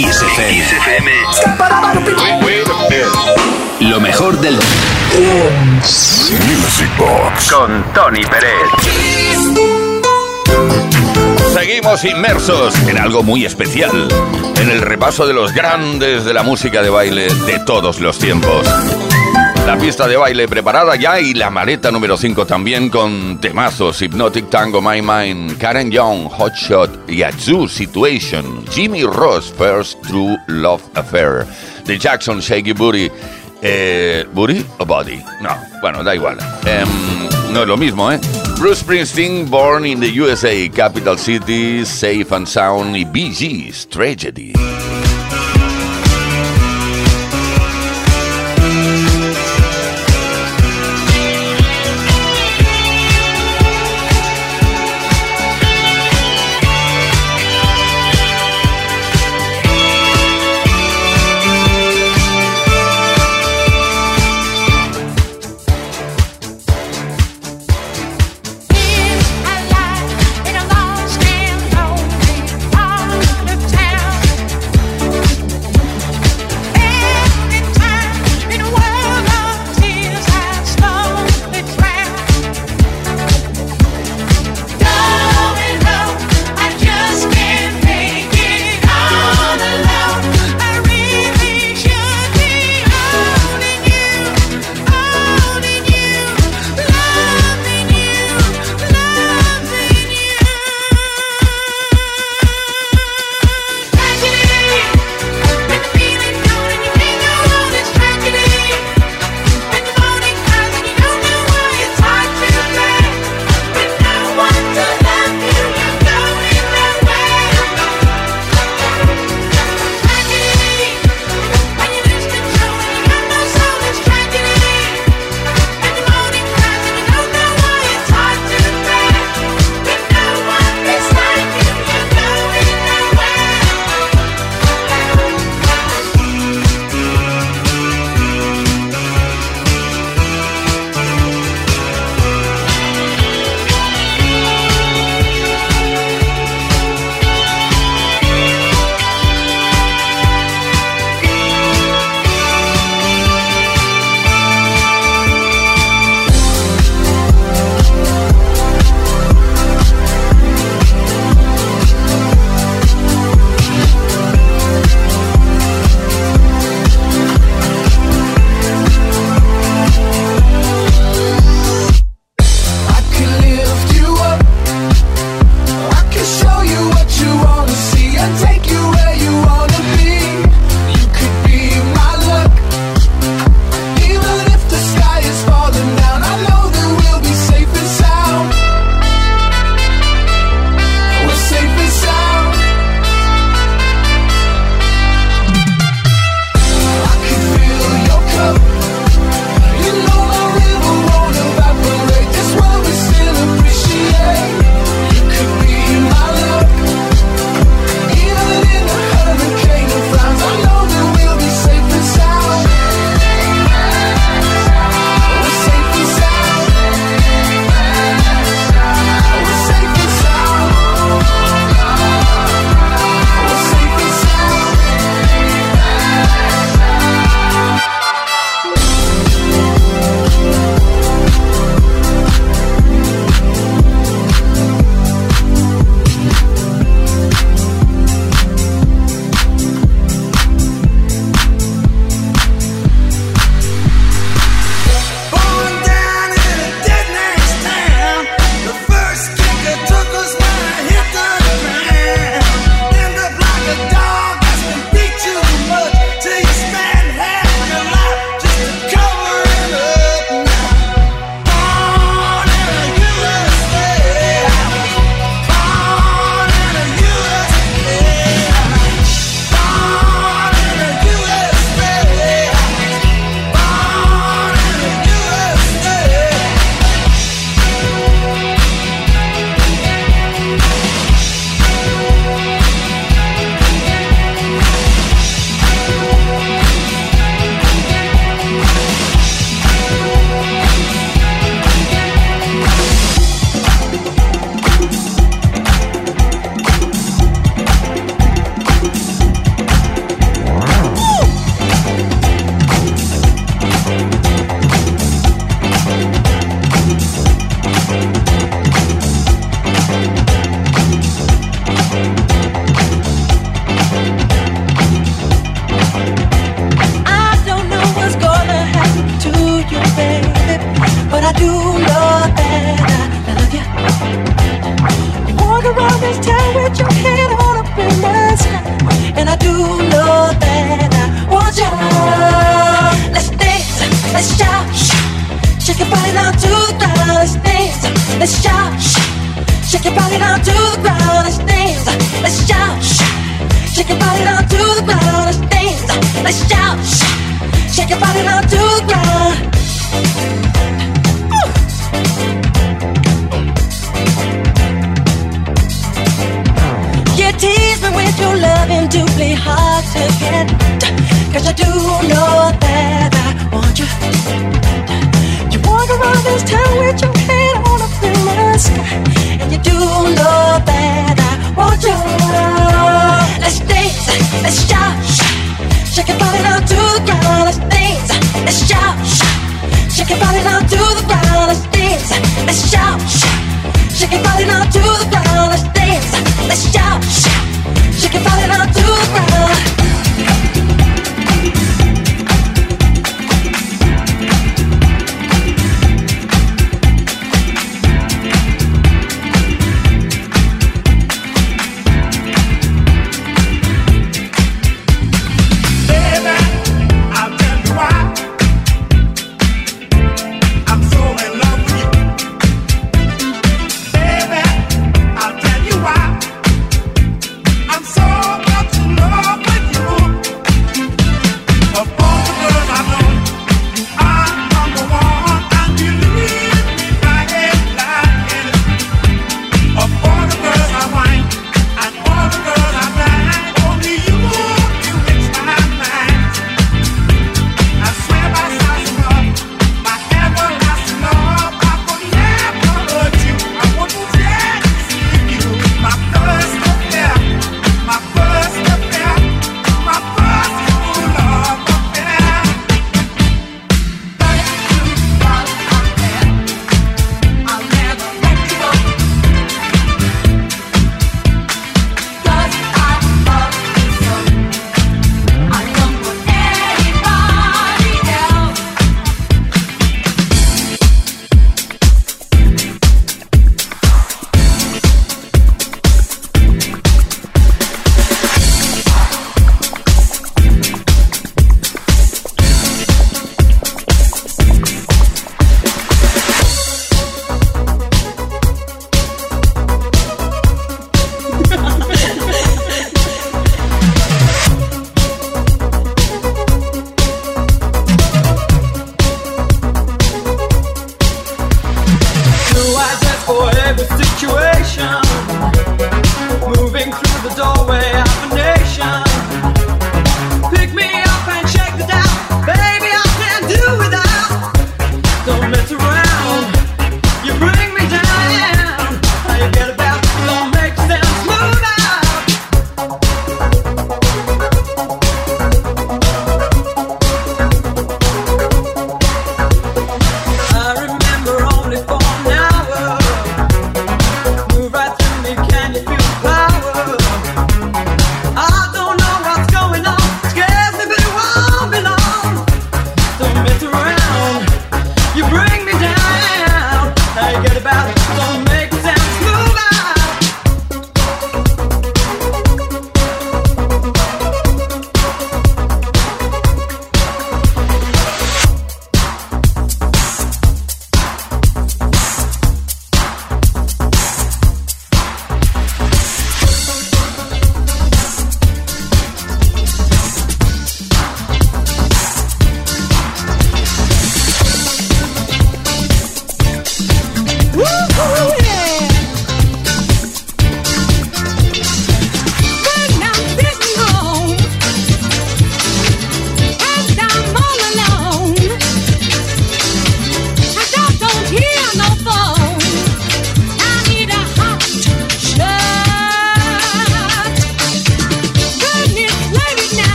Kiss FM. Lo mejor del Music Box con Tony Pérez. Seguimos inmersos en algo muy especial, en el repaso de los grandes de la música de baile de todos los tiempos. La pista de baile preparada ya y la maleta número 5 también con temazos Hypnotic Tango My Mind, Karen Young, Hot Shot, Yazoo Situation, Jimmy Ross First True Love Affair, The Jackson Shaky Booty, eh, ¿Booty o Body? No, bueno, da igual. Em, no es lo mismo, ¿eh? Bruce Springsteen, Born in the USA, Capital City, Safe and Sound y Gees, Tragedy.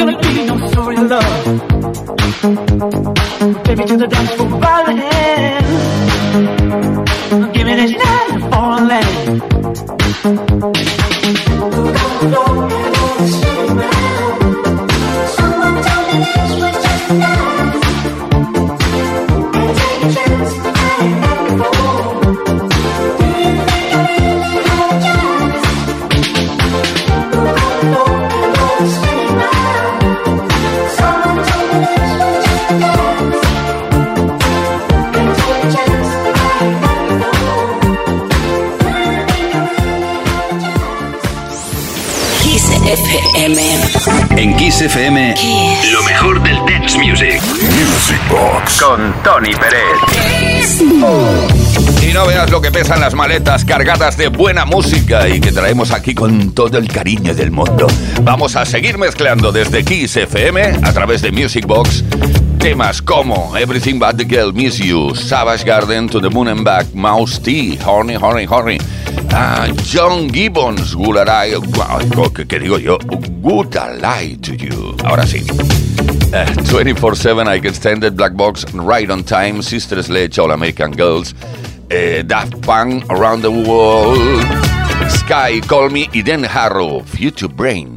gonna be no story of love. Baby, to the dance for violence. Maletas cargadas de buena música y que traemos aquí con todo el cariño del mundo. Vamos a seguir mezclando desde Kiss FM a través de Music Box temas como Everything But the Girl Miss You, Savage Garden to the Moon and Back, Mouse T, Horny, Horny, Horny. Ah, John Gibbons, Good ¿qué, digo yo? Good Lie to You. Ahora sí. 24-7 I Can Stand It, Black Box, Right on Time, Sister Sledge, All American Girls, eh, Daft Punk, Around the World, Sky, Call Me y Dan Harrow, Future Brain.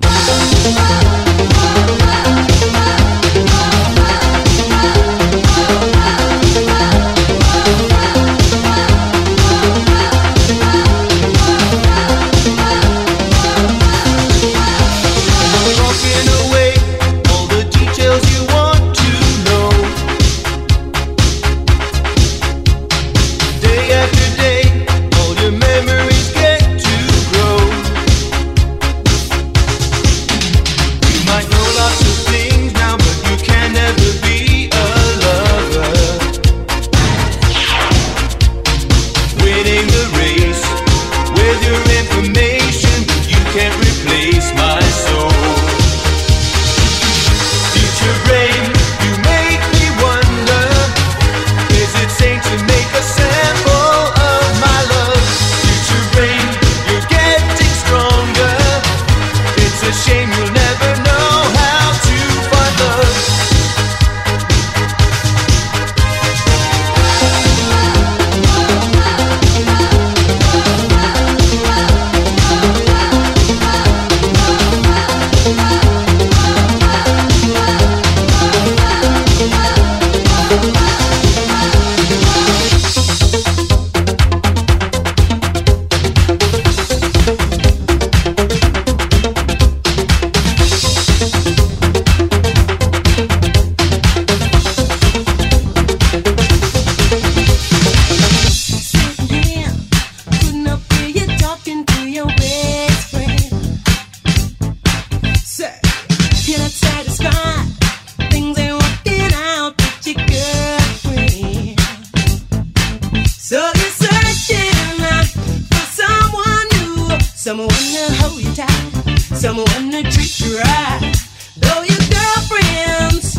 Someone to hold you tight. Someone to treat you right. Though your girlfriend's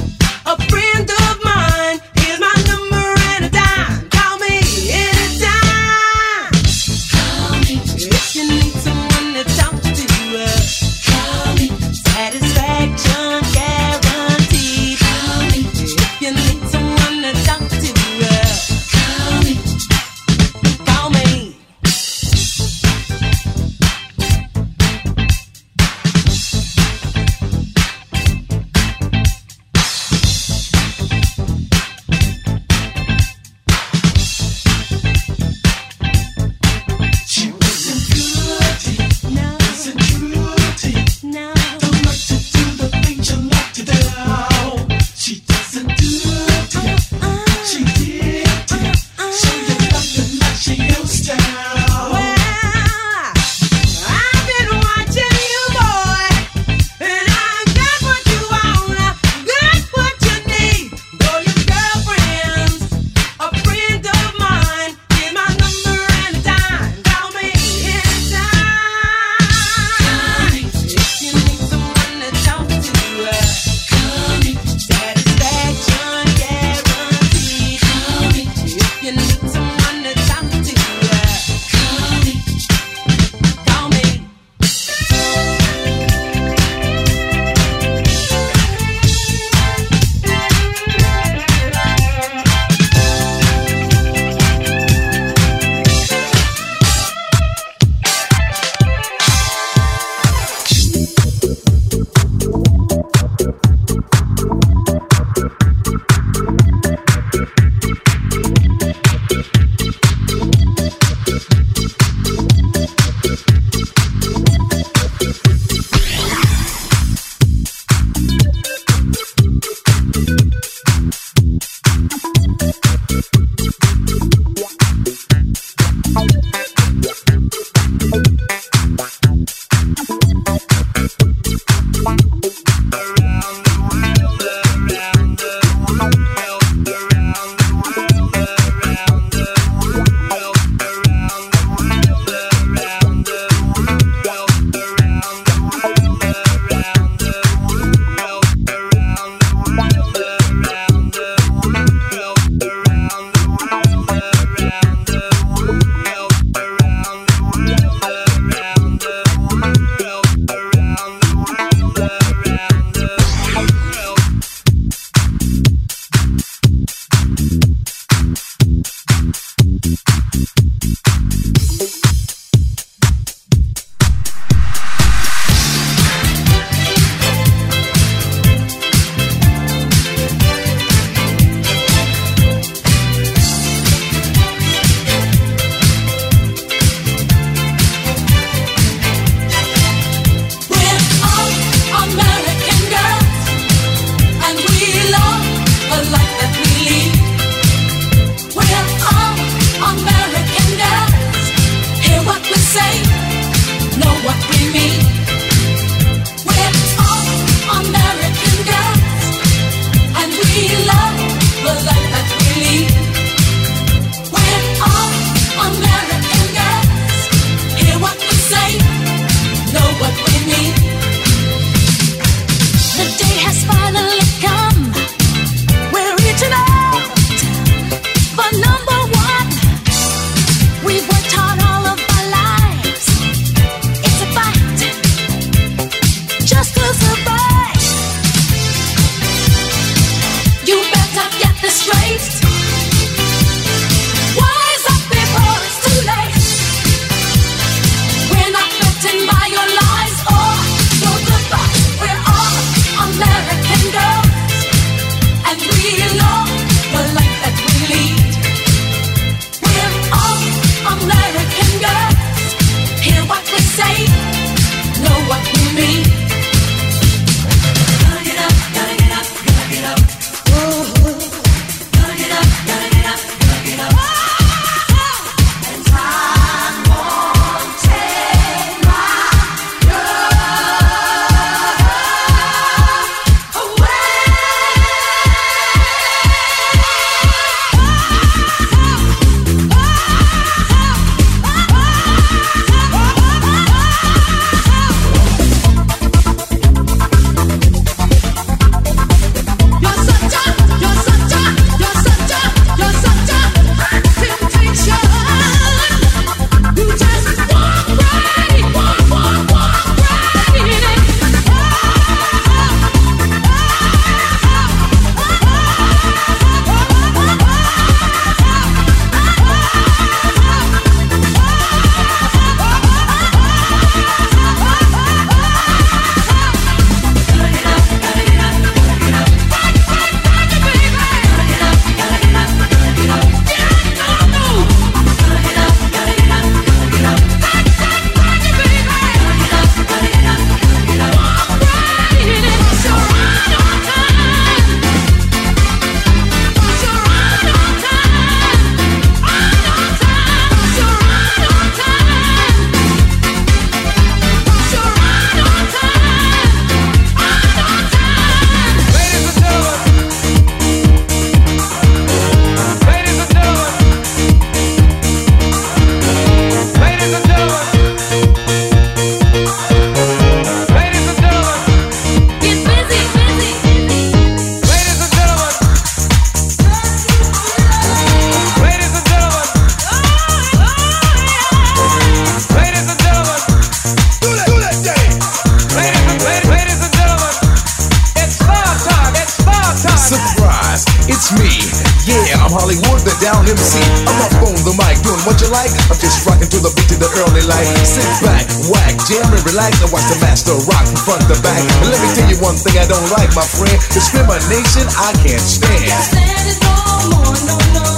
Hollywood, the down MC. I'm up on the mic, doing what you like. I'm just rocking to the beat of the early light. Sit back, whack, jam and relax and watch the master rock from front to back. And let me tell you one thing I don't like, my friend. Discrimination I can't stand. Can't stand it no more, no, no,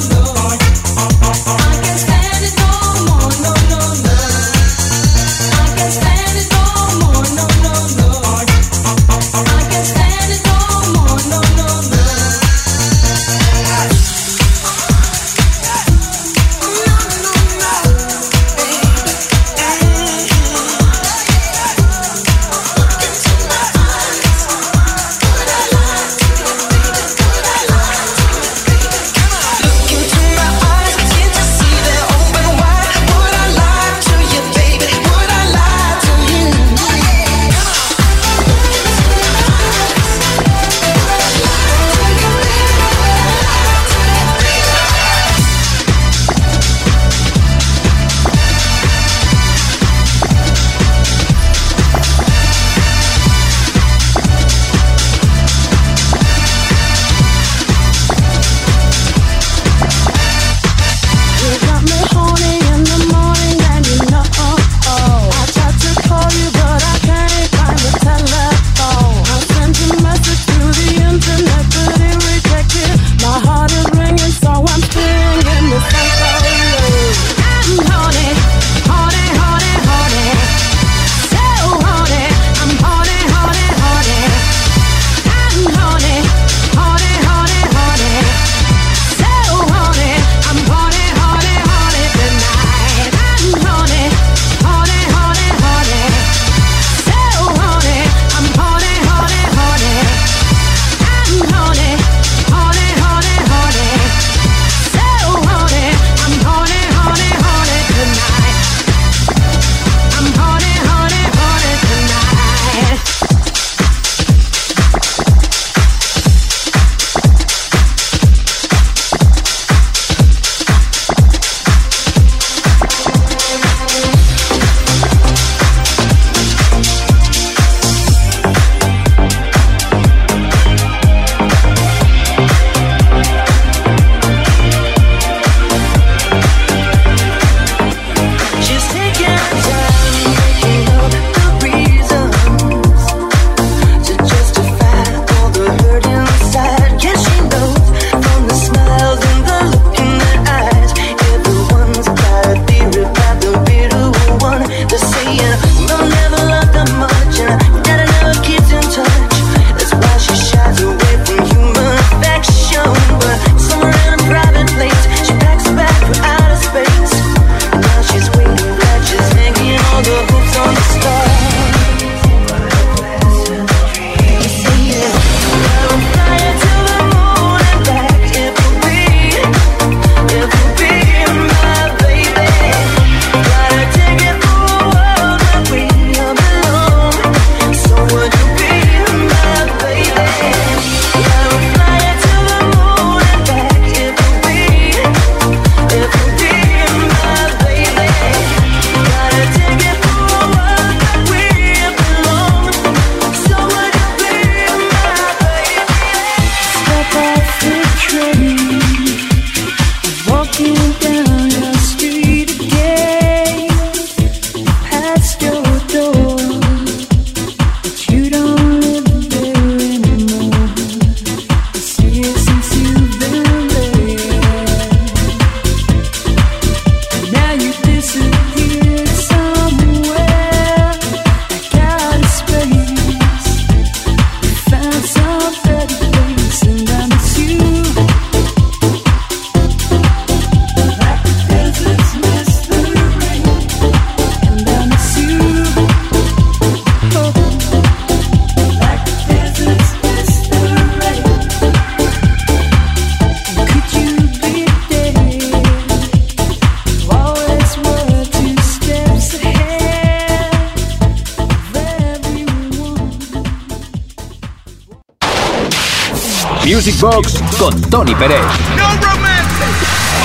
Tony Pérez. No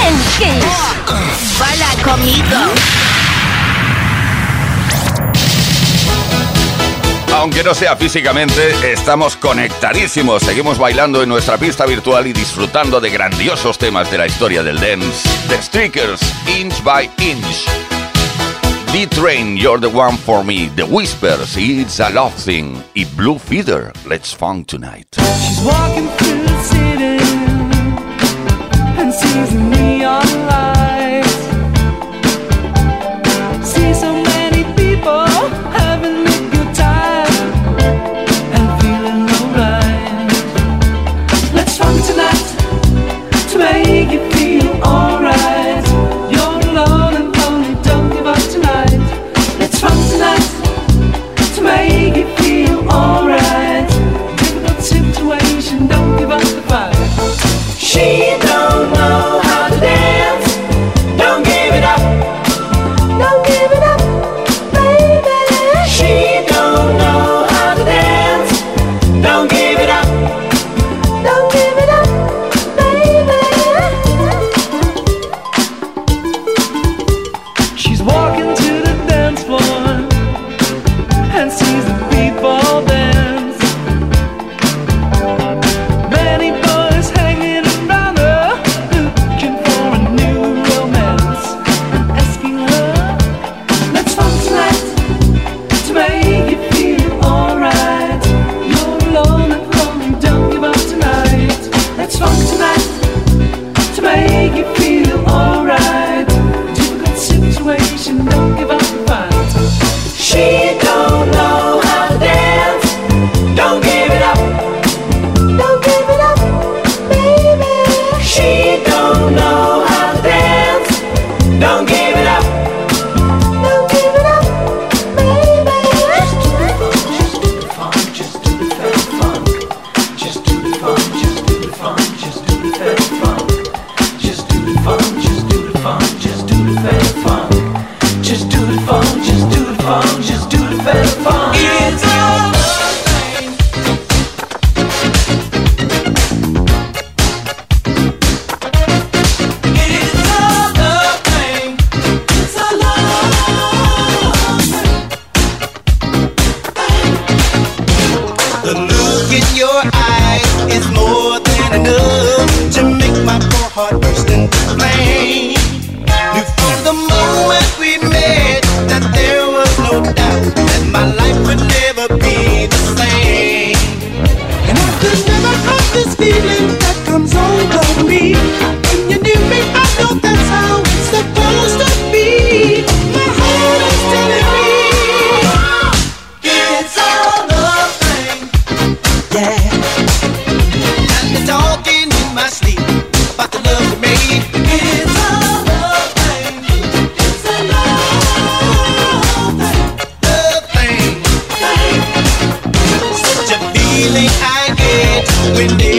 en Kiss. Bala. Aunque no sea físicamente, estamos conectadísimos. Seguimos bailando en nuestra pista virtual y disfrutando de grandiosos temas de la historia del dance. The Streakers, Inch by Inch. D-Train, You're the One for Me, The Whispers, It's a Love Thing y Blue Feeder, Let's Funk Tonight. She's walking through the city. in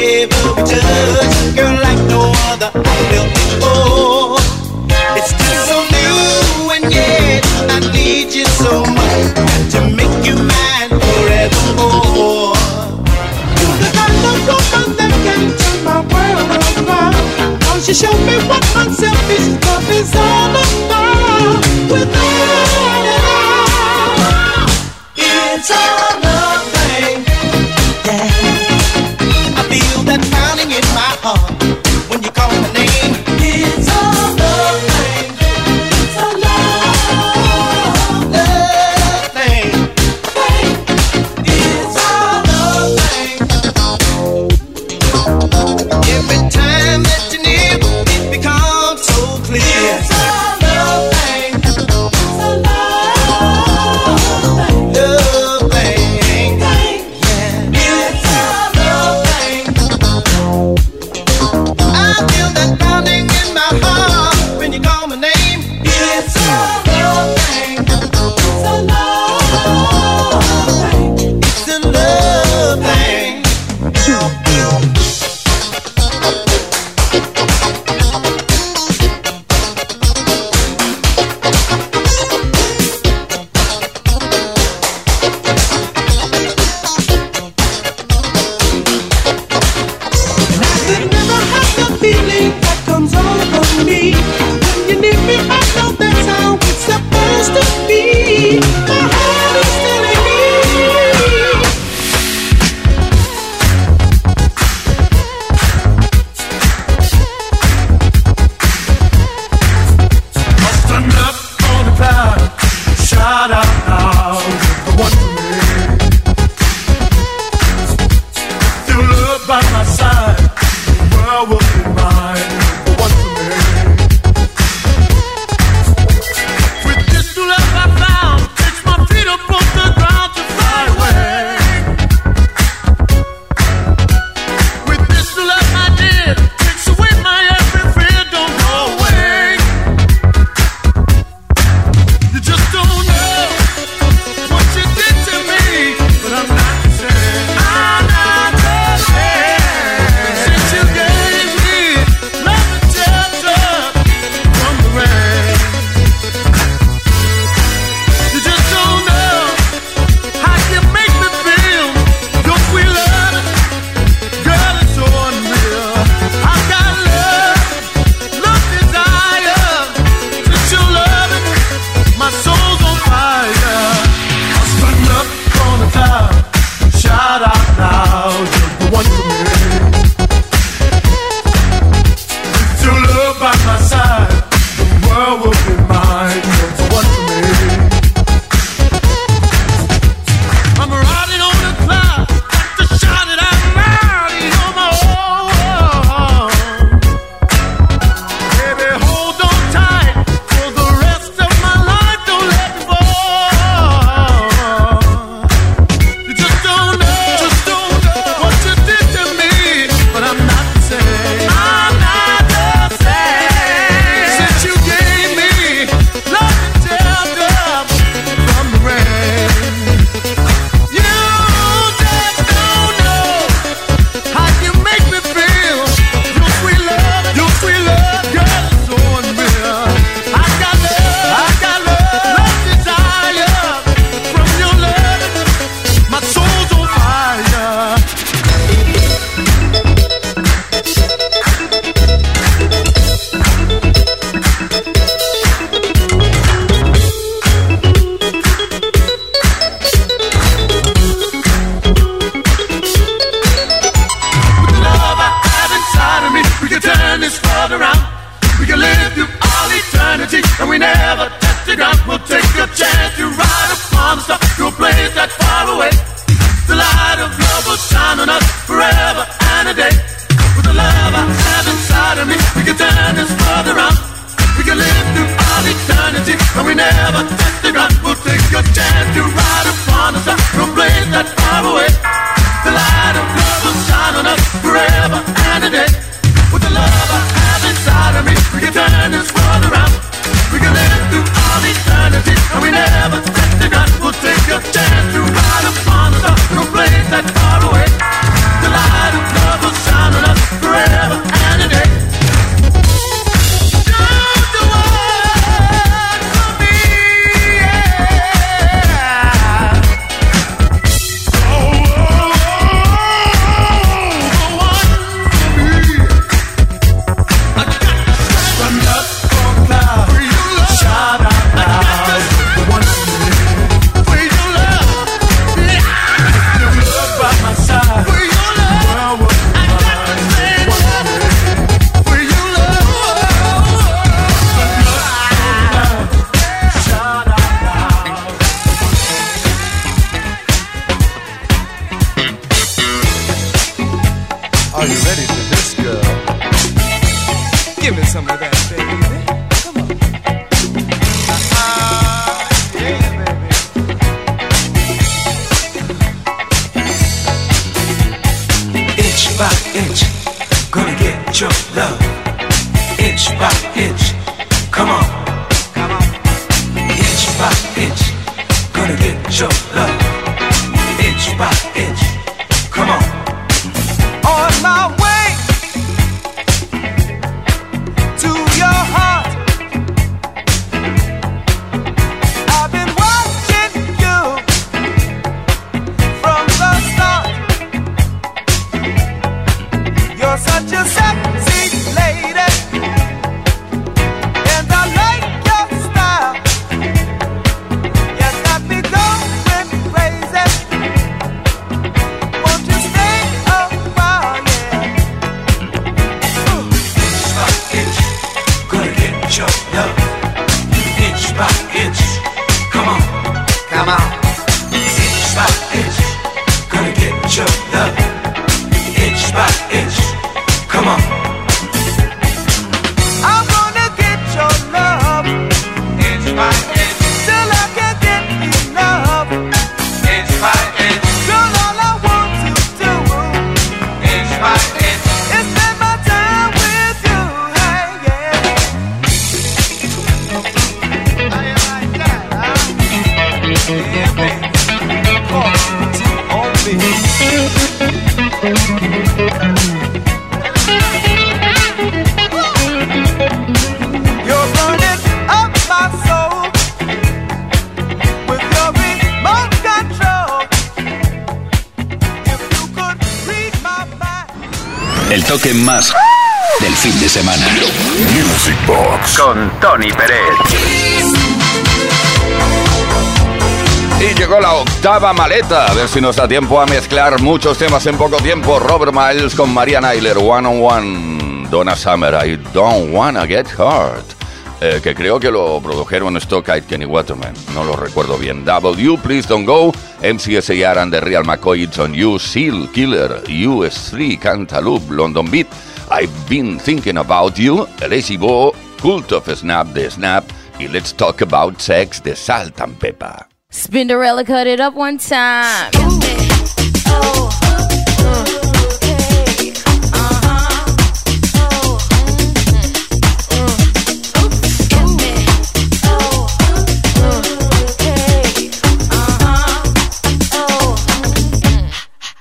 maleta. A ver si nos da tiempo a mezclar muchos temas en poco tiempo. Robert Miles con Maria Nyler, One on One. Donna Summer, I Don't Wanna Get Hurt. Eh, que creo que lo produjeron Stock Aitken Kenny Waterman. No lo recuerdo bien. W, Please Don't Go. MCSAR and the Real McCoy, It's on You. Seal, Killer, US3, Cantaloupe, London Beat. I've been thinking about you. Lazy Bo, Cult of Snap de Snap. Y Let's Talk About Sex de Salt and Pepper. Spinderella cut it up one time.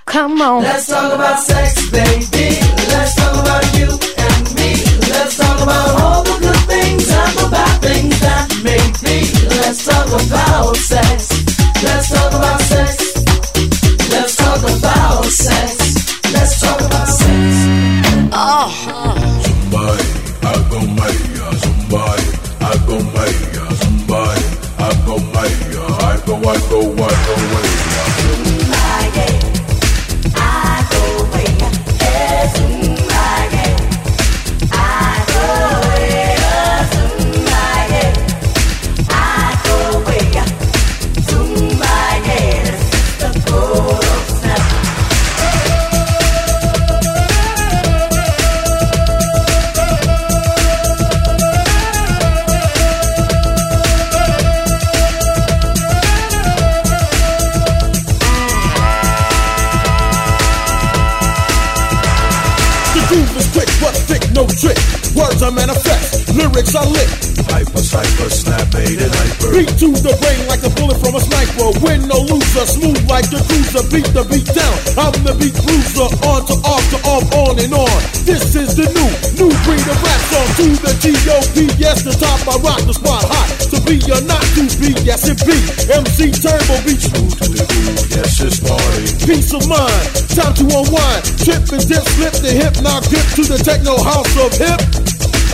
Come on. Oh, uh-huh. Let's talk about sex, baby. Let's talk about you and me. Let's talk about all the good things and the bad things that may be. Let's talk about sex. I lyrics are lit. Hyper, cypher, snap, made it hyper. Beat to the brain like a bullet from a sniper. Win no loser, smooth like the cruiser. Beat the beat down. I'm the beat cruiser. On to off to off, on and on. This is the new, new breed of rap song. To the G.O.P. Yes, the top I rock the spot hot. To be or not to be, yes it be. MC Turbo beat Move to the groove, yes, it's party. Peace of mind, time to unwind. Trip and dip, slip the hip, knock dip to the techno house of hip.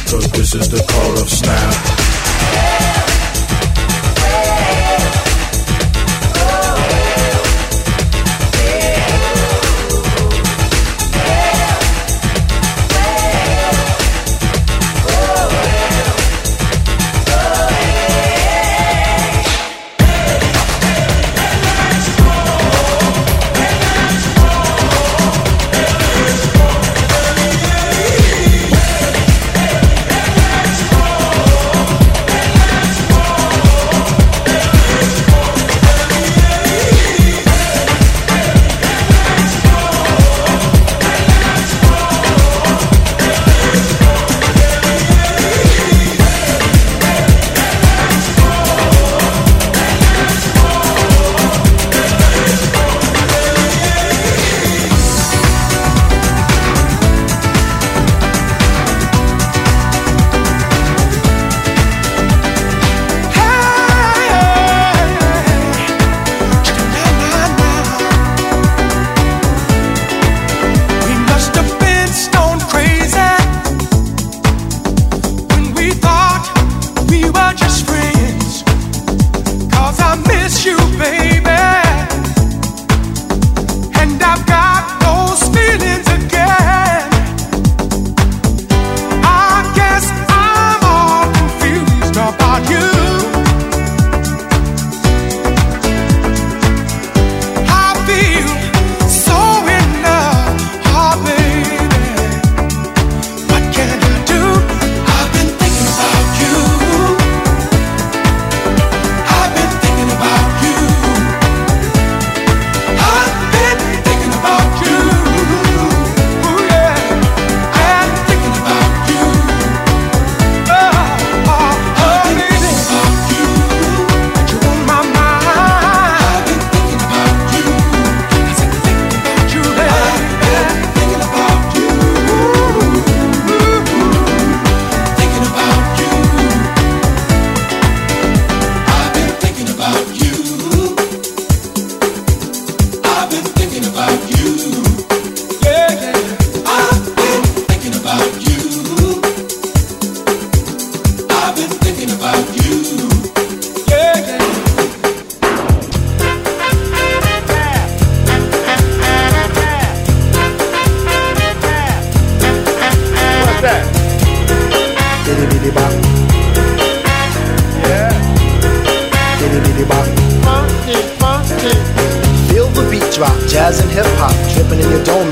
Cause this is the call of snap.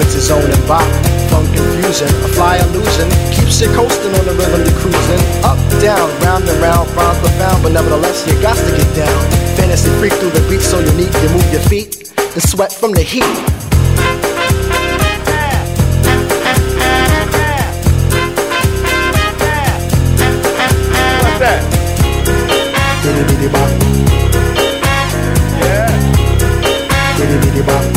It's is own and funk infusion, a fly illusion keeps you coasting on the rhythm you're cruising. Up, down, round and round, rhymes profound, but nevertheless you got to get down. Fantasy freak through the beat so unique, you move your feet and sweat from the heat. What's that? Bop. Yeah. Bitty bitty bop.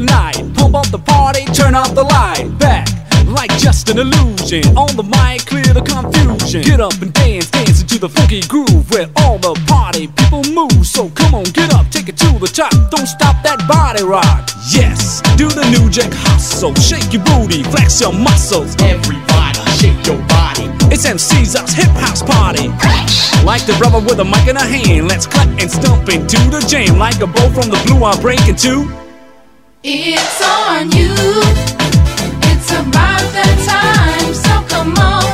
the night. Pump up the party, turn off the light. Back like just an illusion. On the mic, clear the confusion. Get up and dance, dance into the funky groove where all the party people move. So come on, get up, take it to the top. Don't stop that body rock. Yes, do the new jack hustle. Shake your booty, flex your muscles. Everybody, shake your body. It's MC's us hip house party. Like the rubber with a mic in a hand, let's cut and stomp into the jam. Like a bow from the blue, I'm breaking two. It's on you. It's about that time, so come on.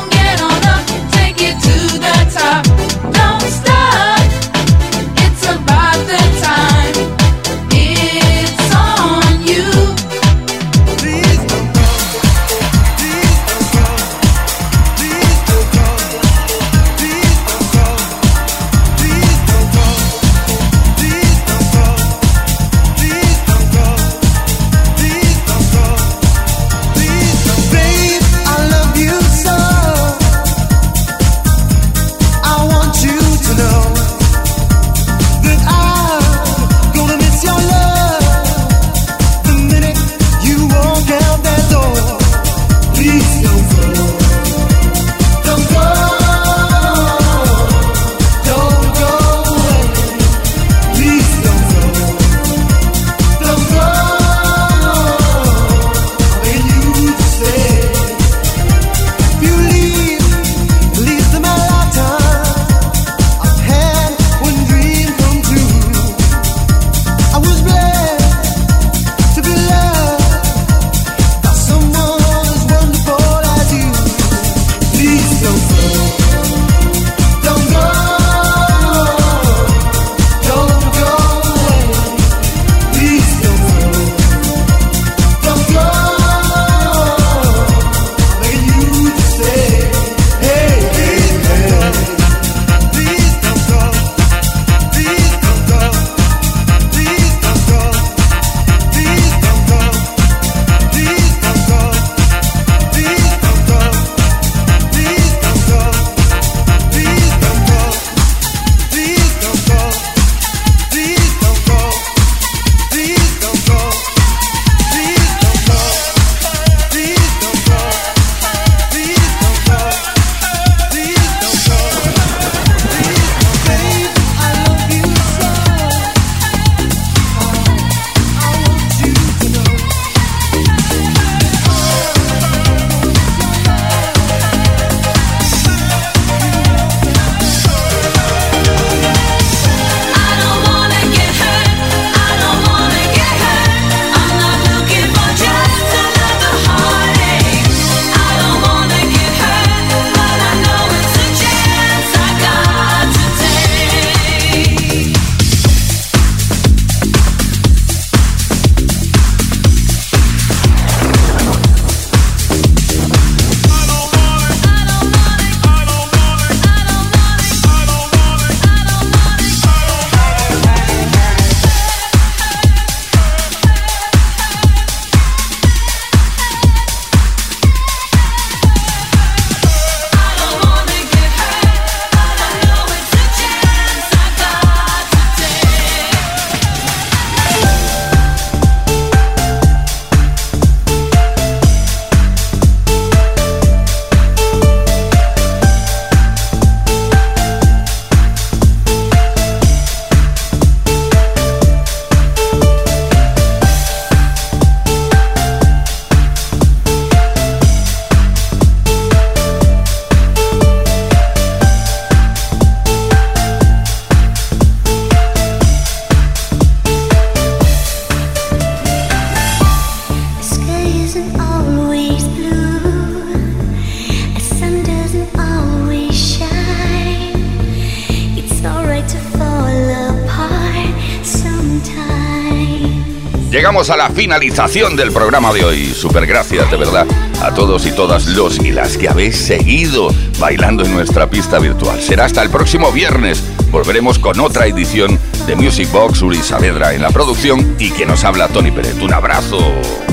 Llegamos a la finalización del programa de hoy. Super gracias, de verdad, a todos y todas los y las que habéis seguido bailando en nuestra pista virtual. Será hasta el próximo viernes. Volveremos con otra edición de Music Box, Uri Saavedra en la producción y que nos habla Tony Pérez. Un abrazo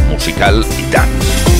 musical y dance.